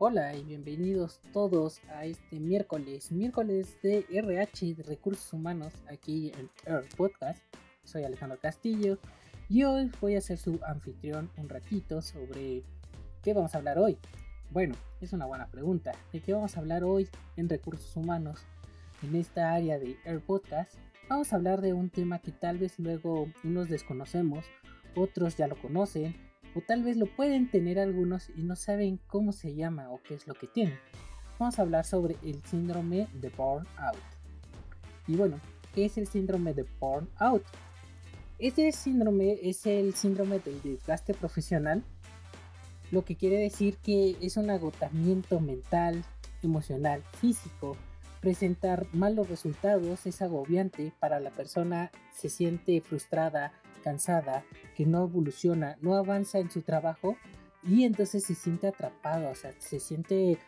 Hola y bienvenidos todos a este miércoles, miércoles de RH de Recursos Humanos aquí en Earth Podcast. Soy Alejandro Castillo y hoy voy a ser su anfitrión un ratito sobre qué vamos a hablar hoy. Bueno, es una buena pregunta. ¿De qué vamos a hablar hoy en Recursos Humanos? En esta área de Air Podcast vamos a hablar de un tema que tal vez luego unos desconocemos, otros ya lo conocen, o tal vez lo pueden tener algunos y no saben cómo se llama o qué es lo que tienen. Vamos a hablar sobre el síndrome de burnout. Y bueno, ¿qué es el síndrome de burnout? Este síndrome es el síndrome del desgaste profesional, lo que quiere decir que es un agotamiento mental, emocional, físico. Presentar malos resultados es agobiante para la persona, se siente frustrada, cansada, que no evoluciona, no avanza en su trabajo y entonces se siente atrapado, o sea, se siente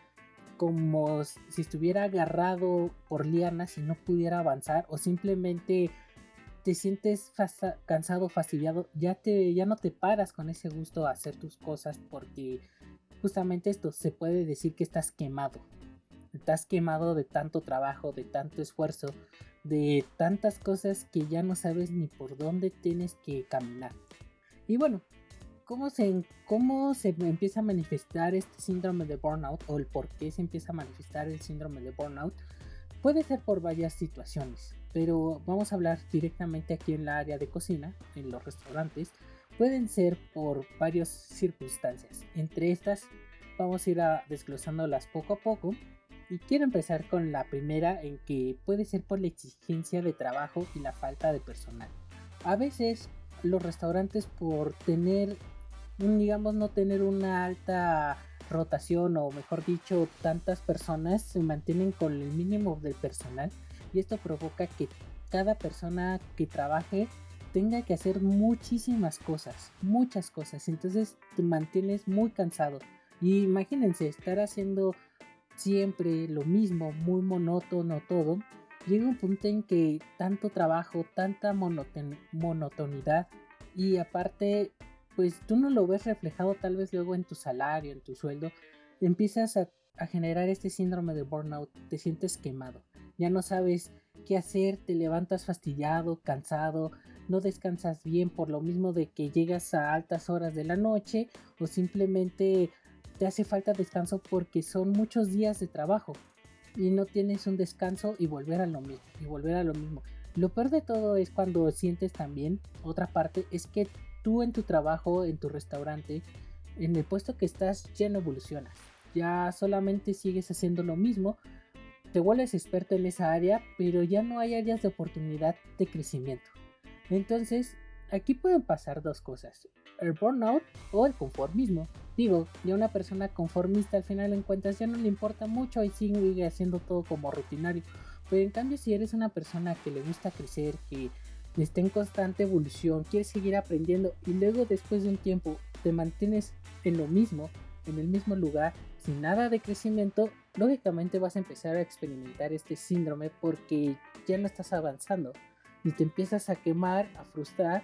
como si estuviera agarrado por lianas y no pudiera avanzar o simplemente te sientes fasa- cansado, fastidiado, ya te ya no te paras con ese gusto a hacer tus cosas porque justamente esto se puede decir que estás quemado. Estás quemado de tanto trabajo, de tanto esfuerzo, de tantas cosas que ya no sabes ni por dónde tienes que caminar. Y bueno, ¿cómo se, cómo se empieza a manifestar este síndrome de burnout o el por qué se empieza a manifestar el síndrome de burnout? Puede ser por varias situaciones, pero vamos a hablar directamente aquí en la área de cocina, en los restaurantes. Pueden ser por varias circunstancias. Entre estas vamos a ir a desglosándolas poco a poco y quiero empezar con la primera en que puede ser por la exigencia de trabajo y la falta de personal. A veces los restaurantes por tener, digamos, no tener una alta rotación o mejor dicho, tantas personas se mantienen con el mínimo del personal y esto provoca que cada persona que trabaje tenga que hacer muchísimas cosas, muchas cosas. Entonces te mantienes muy cansado. Y imagínense estar haciendo siempre lo mismo, muy monótono todo, llega un punto en que tanto trabajo, tanta monoton- monotonidad y aparte, pues tú no lo ves reflejado tal vez luego en tu salario, en tu sueldo, empiezas a, a generar este síndrome de burnout, te sientes quemado, ya no sabes qué hacer, te levantas fastidiado, cansado, no descansas bien por lo mismo de que llegas a altas horas de la noche o simplemente te hace falta descanso porque son muchos días de trabajo y no tienes un descanso y volver a lo mismo y volver a lo mismo. Lo peor de todo es cuando sientes también otra parte es que tú en tu trabajo, en tu restaurante, en el puesto que estás ya no evolucionas. Ya solamente sigues haciendo lo mismo, te vuelves experto en esa área, pero ya no hay áreas de oportunidad de crecimiento. Entonces, aquí pueden pasar dos cosas, el burnout o el conformismo. Digo, ya una persona conformista al final en cuentas ya no le importa mucho y sigue haciendo todo como rutinario. Pero en cambio si eres una persona que le gusta crecer, que está en constante evolución, quieres seguir aprendiendo y luego después de un tiempo te mantienes en lo mismo, en el mismo lugar, sin nada de crecimiento, lógicamente vas a empezar a experimentar este síndrome porque ya no estás avanzando y te empiezas a quemar, a frustrar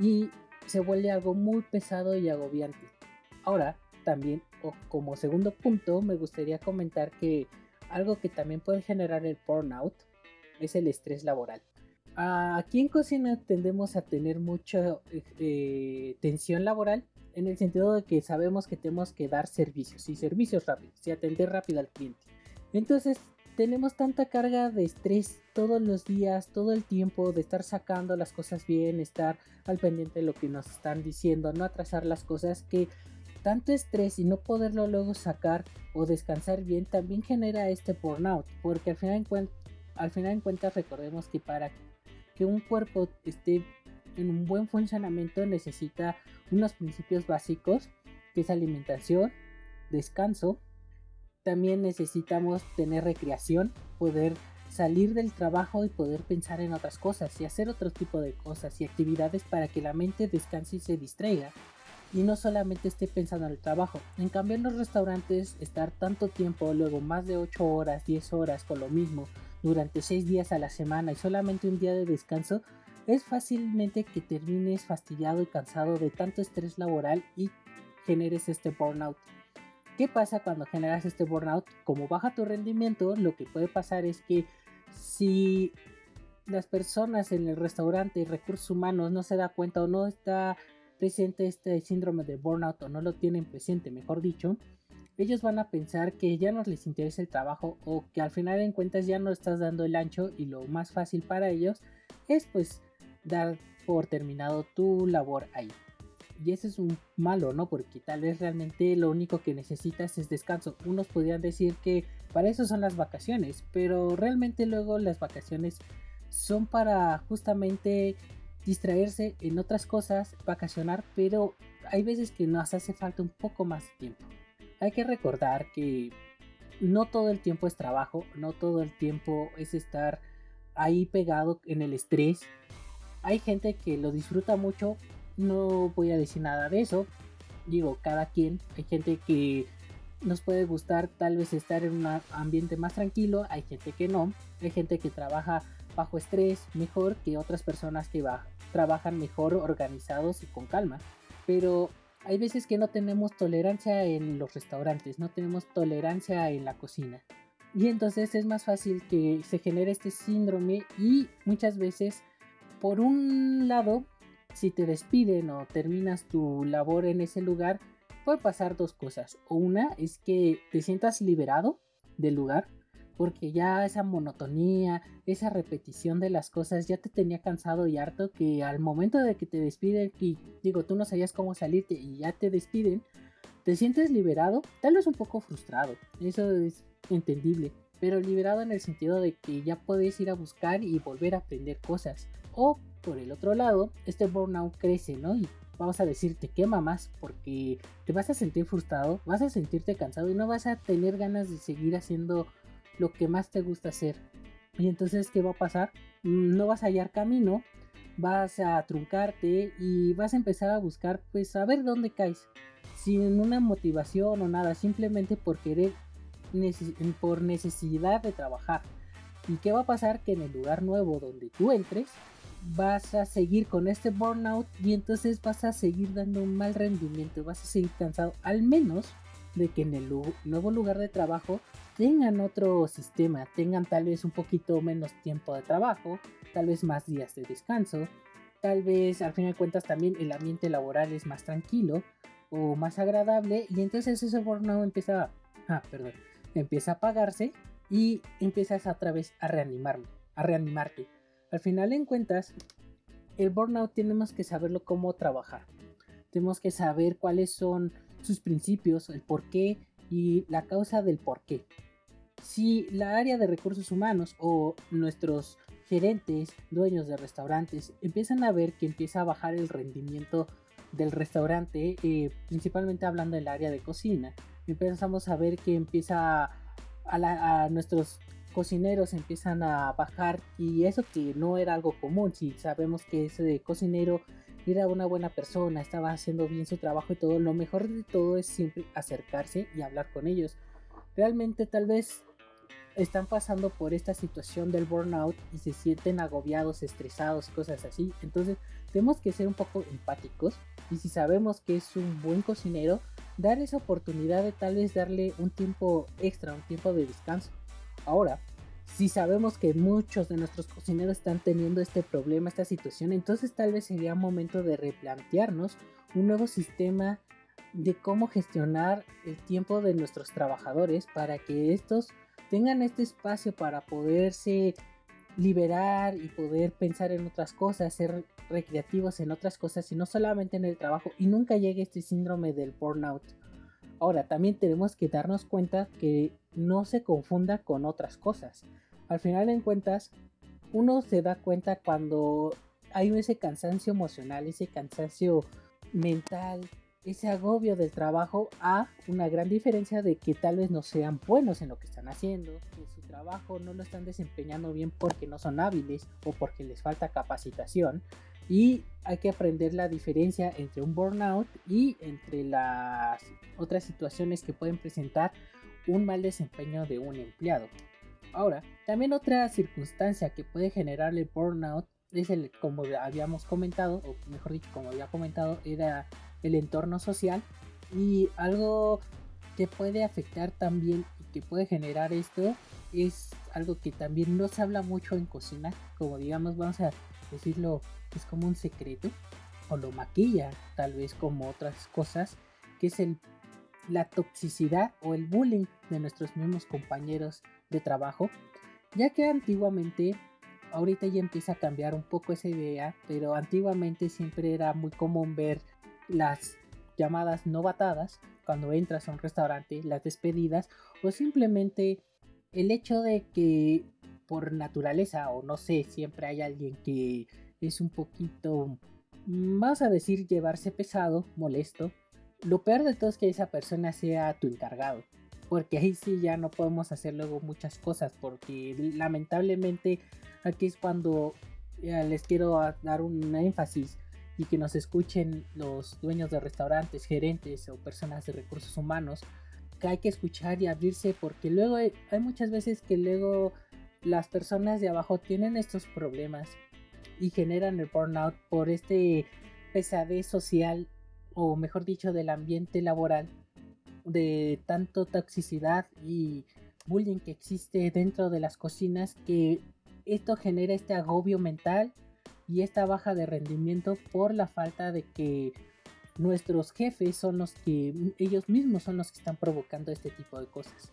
y se vuelve algo muy pesado y agobiante. Ahora, también, o como segundo punto, me gustaría comentar que algo que también puede generar el burnout es el estrés laboral. Ah, Aquí en cocina tendemos a tener mucha eh, tensión laboral en el sentido de que sabemos que tenemos que dar servicios y servicios rápidos y atender rápido al cliente. Entonces tenemos tanta carga de estrés todos los días, todo el tiempo, de estar sacando las cosas bien, estar al pendiente de lo que nos están diciendo, no atrasar las cosas, que tanto estrés y no poderlo luego sacar o descansar bien también genera este burnout, porque al final, en al final en cuentas recordemos que para que un cuerpo esté en un buen funcionamiento necesita unos principios básicos, que es alimentación, descanso. También necesitamos tener recreación, poder salir del trabajo y poder pensar en otras cosas y hacer otro tipo de cosas y actividades para que la mente descanse y se distraiga y no solamente esté pensando en el trabajo. En cambio en los restaurantes estar tanto tiempo, luego más de 8 horas, 10 horas con lo mismo durante 6 días a la semana y solamente un día de descanso, es fácilmente que termines fastidiado y cansado de tanto estrés laboral y generes este burnout. ¿Qué pasa cuando generas este burnout? Como baja tu rendimiento, lo que puede pasar es que si las personas en el restaurante y recursos humanos no se da cuenta o no está presente este síndrome de burnout o no lo tienen presente, mejor dicho, ellos van a pensar que ya no les interesa el trabajo o que al final en cuentas ya no estás dando el ancho y lo más fácil para ellos es pues dar por terminado tu labor ahí. Y ese es un malo, ¿no? Porque tal vez realmente lo único que necesitas es descanso. Unos podrían decir que para eso son las vacaciones, pero realmente luego las vacaciones son para justamente distraerse en otras cosas, vacacionar, pero hay veces que nos hace falta un poco más de tiempo. Hay que recordar que no todo el tiempo es trabajo, no todo el tiempo es estar ahí pegado en el estrés. Hay gente que lo disfruta mucho, no voy a decir nada de eso. Digo, cada quien, hay gente que nos puede gustar tal vez estar en un ambiente más tranquilo, hay gente que no, hay gente que trabaja bajo estrés mejor que otras personas que trabajan mejor organizados y con calma, pero hay veces que no tenemos tolerancia en los restaurantes, no tenemos tolerancia en la cocina. Y entonces es más fácil que se genere este síndrome y muchas veces, por un lado, si te despiden o terminas tu labor en ese lugar, puede pasar dos cosas. O una es que te sientas liberado del lugar, porque ya esa monotonía, esa repetición de las cosas ya te tenía cansado y harto que al momento de que te despiden y digo, tú no sabías cómo salirte y ya te despiden, te sientes liberado, tal vez un poco frustrado, eso es entendible, pero liberado en el sentido de que ya puedes ir a buscar y volver a aprender cosas. O por el otro lado, este burnout crece, ¿no? Y vamos a decir, te quema más porque te vas a sentir frustrado, vas a sentirte cansado y no vas a tener ganas de seguir haciendo lo que más te gusta hacer. Y entonces, ¿qué va a pasar? Mm, no vas a hallar camino, vas a truncarte y vas a empezar a buscar, pues, a ver dónde caes. Sin una motivación o nada, simplemente por querer, por necesidad de trabajar. ¿Y qué va a pasar? Que en el lugar nuevo donde tú entres, vas a seguir con este burnout y entonces vas a seguir dando un mal rendimiento, vas a seguir cansado, al menos de que en el nuevo lugar de trabajo tengan otro sistema, tengan tal vez un poquito menos tiempo de trabajo, tal vez más días de descanso, tal vez al fin de cuentas también el ambiente laboral es más tranquilo o más agradable y entonces ese burnout empieza, ah, perdón, empieza a apagarse y empiezas otra vez a reanimarme, a reanimarte al final en cuentas, el burnout tenemos que saberlo cómo trabajar. Tenemos que saber cuáles son sus principios, el por qué y la causa del por qué. Si la área de recursos humanos o nuestros gerentes, dueños de restaurantes, empiezan a ver que empieza a bajar el rendimiento del restaurante, eh, principalmente hablando del área de cocina, empezamos a ver que empieza a, a nuestros cocineros empiezan a bajar y eso que no era algo común, si sabemos que ese cocinero era una buena persona, estaba haciendo bien su trabajo y todo, lo mejor de todo es siempre acercarse y hablar con ellos. Realmente tal vez están pasando por esta situación del burnout y se sienten agobiados, estresados, cosas así. Entonces tenemos que ser un poco empáticos y si sabemos que es un buen cocinero, dar esa oportunidad de tal vez darle un tiempo extra, un tiempo de descanso. Ahora, si sabemos que muchos de nuestros cocineros están teniendo este problema, esta situación, entonces tal vez sería momento de replantearnos un nuevo sistema de cómo gestionar el tiempo de nuestros trabajadores para que estos tengan este espacio para poderse liberar y poder pensar en otras cosas, ser recreativos en otras cosas y no solamente en el trabajo y nunca llegue este síndrome del burnout. Ahora, también tenemos que darnos cuenta que no se confunda con otras cosas. Al final en cuentas, uno se da cuenta cuando hay ese cansancio emocional, ese cansancio mental, ese agobio del trabajo a una gran diferencia de que tal vez no sean buenos en lo que están haciendo, que su trabajo no lo están desempeñando bien porque no son hábiles o porque les falta capacitación. Y hay que aprender la diferencia entre un burnout y entre las otras situaciones que pueden presentar un mal desempeño de un empleado. Ahora, también otra circunstancia que puede generar el burnout es el, como habíamos comentado, o mejor dicho, como había comentado, era el entorno social y algo que puede afectar también y que puede generar esto es algo que también no se habla mucho en cocina, como digamos, vamos a decirlo, es como un secreto, o lo maquilla tal vez como otras cosas, que es el, la toxicidad o el bullying de nuestros mismos compañeros de trabajo, ya que antiguamente, ahorita ya empieza a cambiar un poco esa idea, pero antiguamente siempre era muy común ver las llamadas novatadas cuando entras a un restaurante, las despedidas o simplemente el hecho de que por naturaleza o no sé, siempre hay alguien que es un poquito, vamos a decir, llevarse pesado, molesto. Lo peor de todo es que esa persona sea tu encargado porque ahí sí ya no podemos hacer luego muchas cosas, porque lamentablemente aquí es cuando les quiero dar un énfasis y que nos escuchen los dueños de restaurantes, gerentes o personas de recursos humanos, que hay que escuchar y abrirse, porque luego hay, hay muchas veces que luego las personas de abajo tienen estos problemas y generan el burnout por este pesadez social o mejor dicho del ambiente laboral de tanto toxicidad y bullying que existe dentro de las cocinas que esto genera este agobio mental y esta baja de rendimiento por la falta de que nuestros jefes son los que ellos mismos son los que están provocando este tipo de cosas.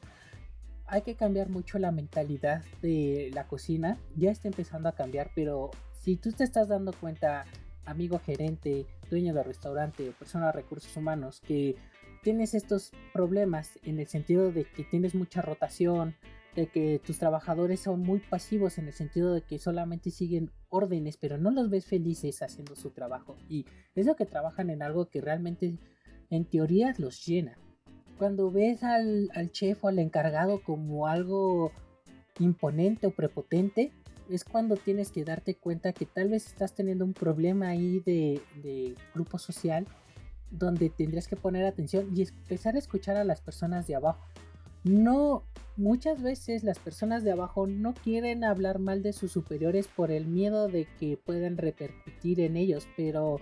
Hay que cambiar mucho la mentalidad de la cocina, ya está empezando a cambiar, pero si tú te estás dando cuenta, amigo gerente, dueño de restaurante o persona de recursos humanos, que tienes estos problemas en el sentido de que tienes mucha rotación, de que tus trabajadores son muy pasivos en el sentido de que solamente siguen órdenes, pero no los ves felices haciendo su trabajo. Y es lo que trabajan en algo que realmente en teoría los llena. Cuando ves al, chef o al encargado como algo imponente o prepotente, es cuando tienes que darte cuenta que tal vez estás teniendo un problema ahí de, de grupo social donde tendrías que poner atención y empezar a escuchar a las personas de abajo. No, muchas veces las personas de abajo no quieren hablar mal de sus superiores por el miedo de que puedan repercutir en ellos, pero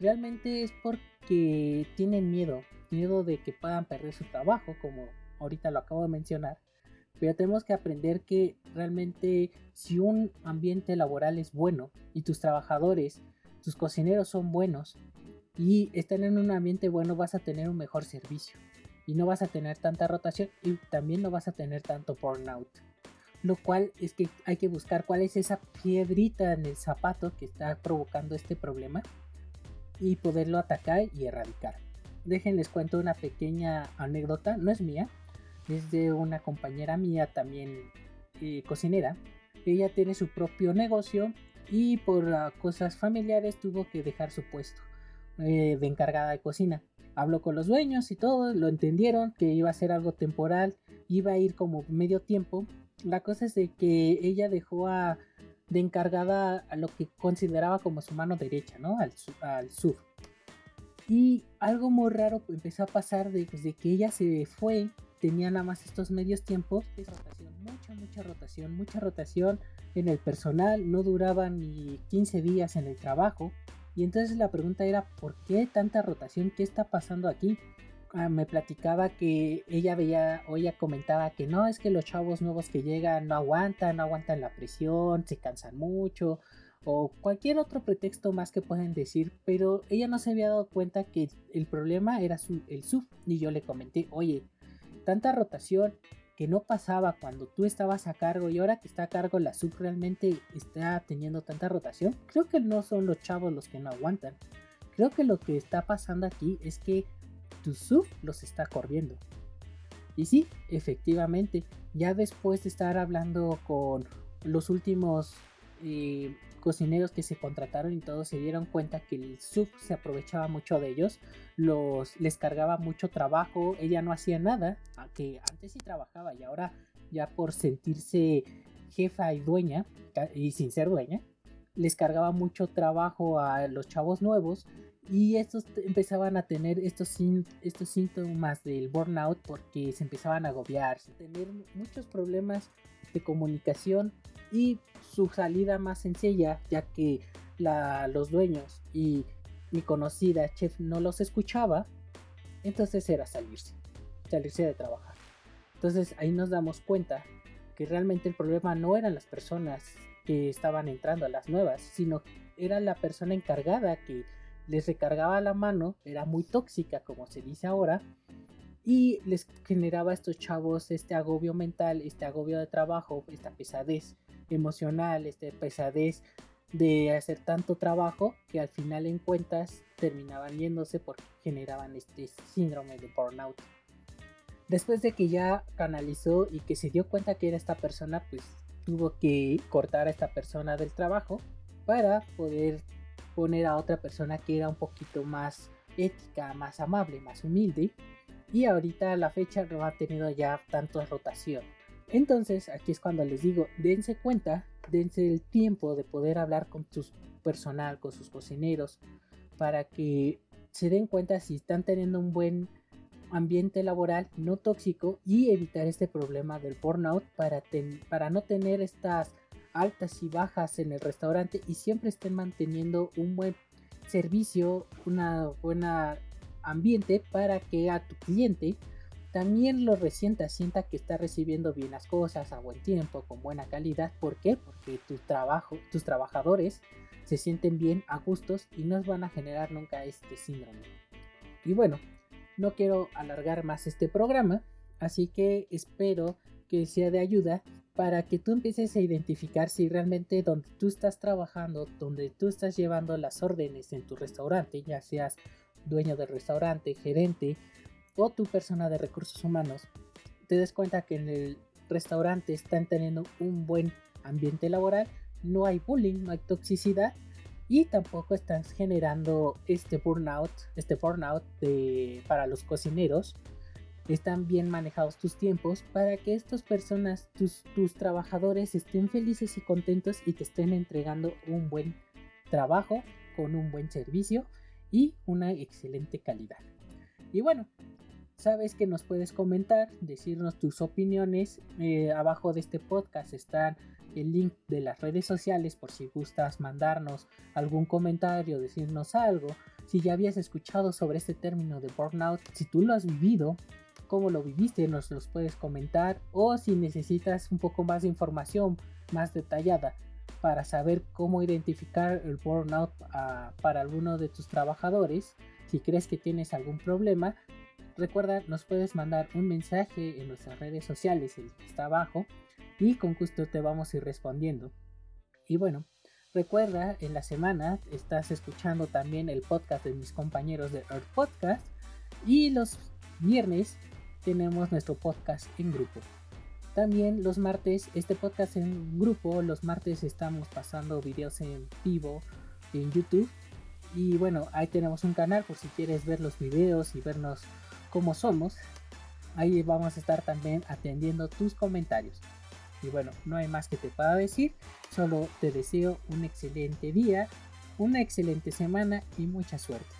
realmente es porque tienen miedo, miedo de que puedan perder su trabajo, como ahorita lo acabo de mencionar. Pero tenemos que aprender que realmente si un ambiente laboral es bueno y tus trabajadores, tus cocineros son buenos, y están en un ambiente bueno vas a tener un mejor servicio y no vas a tener tanta rotación y también no vas a tener tanto burnout. Lo cual es que hay que buscar cuál es esa piedrita en el zapato que está provocando este problema y poderlo atacar y erradicar. Déjenles cuento una pequeña anécdota, no es mía, es de una compañera mía también eh, cocinera. Ella tiene su propio negocio y por cosas familiares tuvo que dejar su puesto. Eh, de encargada de cocina. Habló con los dueños y todo, lo entendieron que iba a ser algo temporal, iba a ir como medio tiempo. La cosa es de que ella dejó a, de encargada a lo que consideraba como su mano derecha, ¿no? Al, al sur. Y algo muy raro empezó a pasar desde que ella se fue, tenía nada más estos medios tiempos, es mucha, mucha rotación, mucha rotación en el personal, no duraban ni 15 días en el trabajo. Y entonces la pregunta era, ¿por qué tanta rotación? ¿Qué está pasando aquí? Ah, me platicaba que ella veía o ella comentaba que no, es que los chavos nuevos que llegan no aguantan, no aguantan la presión, se cansan mucho o cualquier otro pretexto más que pueden decir, pero ella no se había dado cuenta que el problema era el sub y yo le comenté, oye, tanta rotación que no pasaba cuando tú estabas a cargo y ahora que está a cargo la sub realmente está teniendo tanta rotación. Creo que no son los chavos los que no aguantan. Creo que lo que está pasando aquí es que tu sub los está corriendo. Y sí, efectivamente, ya después de estar hablando con los últimos eh, cocineros que se contrataron y todos se dieron cuenta que el sub se aprovechaba mucho de ellos, los les cargaba mucho trabajo, ella no hacía nada, aunque antes sí trabajaba y ahora ya por sentirse jefa y dueña y sin ser dueña, les cargaba mucho trabajo a los chavos nuevos y estos empezaban a tener estos, estos síntomas del burnout porque se empezaban a agobiar, tener muchos problemas de comunicación y su salida más sencilla, ya que los dueños y mi conocida chef no los escuchaba, entonces era salirse, salirse de trabajar. Entonces ahí nos damos cuenta que realmente el problema no eran las personas que estaban entrando las nuevas, sino era la persona encargada que les recargaba la mano, era muy tóxica como se dice ahora, y les generaba a estos chavos este agobio mental, este agobio de trabajo, esta pesadez emocional, esta pesadez de hacer tanto trabajo que al final en cuentas terminaban yéndose porque generaban este síndrome de burnout. Después de que ya canalizó y que se dio cuenta que era esta persona, pues tuvo que cortar a esta persona del trabajo para poder poner a otra persona que era un poquito más ética, más amable, más humilde. Y ahorita a la fecha no ha tenido ya tanto rotación. Entonces aquí es cuando les digo, dense cuenta, dense el tiempo de poder hablar con su personal, con sus cocineros, para que se den cuenta si están teniendo un buen ambiente laboral no tóxico y evitar este problema del burnout para, para no tener estas altas y bajas en el restaurante y siempre estén manteniendo un buen servicio, una buena ambiente para que a tu cliente también lo resienta, sienta que está recibiendo bien las cosas a buen tiempo, con buena calidad. ¿Por qué? Porque tu trabajo, tus trabajadores se sienten bien a gustos y no van a generar nunca este síndrome. Y bueno, no quiero alargar más este programa, así que espero que sea de ayuda para que tú empieces a identificar si realmente donde tú estás trabajando, donde tú estás llevando las órdenes en tu restaurante, ya seas dueño del restaurante, gerente o tu persona de recursos humanos, te des cuenta que en el restaurante están teniendo un buen ambiente laboral, no hay bullying, no hay toxicidad y tampoco estás generando este burnout, este burnout de, para los cocineros. Están bien manejados tus tiempos para que estas personas, tus, tus trabajadores estén felices y contentos y te estén entregando un buen trabajo con un buen servicio y una excelente calidad. Y bueno, sabes que nos puedes comentar, decirnos tus opiniones. Eh, abajo de este podcast están el link de las redes sociales por si gustas mandarnos algún comentario, decirnos algo. Si ya habías escuchado sobre este término de burnout, si tú lo has vivido, cómo lo viviste, nos los puedes comentar. O si necesitas un poco más de información más detallada para saber cómo identificar el burnout ah, para alguno de tus trabajadores, si crees que tienes algún problema, recuerda, nos puedes mandar un mensaje en nuestras redes sociales, el que está abajo y con gusto te vamos a ir respondiendo. Y bueno, recuerda, en la semana estás escuchando también el podcast de mis compañeros de Earth Podcast y los viernes tenemos nuestro podcast en grupo. También los martes, este podcast en grupo, los martes estamos pasando videos en vivo en YouTube. Y bueno, ahí tenemos un canal por si quieres ver los videos y vernos cómo somos. Ahí vamos a estar también atendiendo tus comentarios. Y bueno, no hay más que te pueda decir. Solo te deseo un excelente día, una excelente semana y mucha suerte.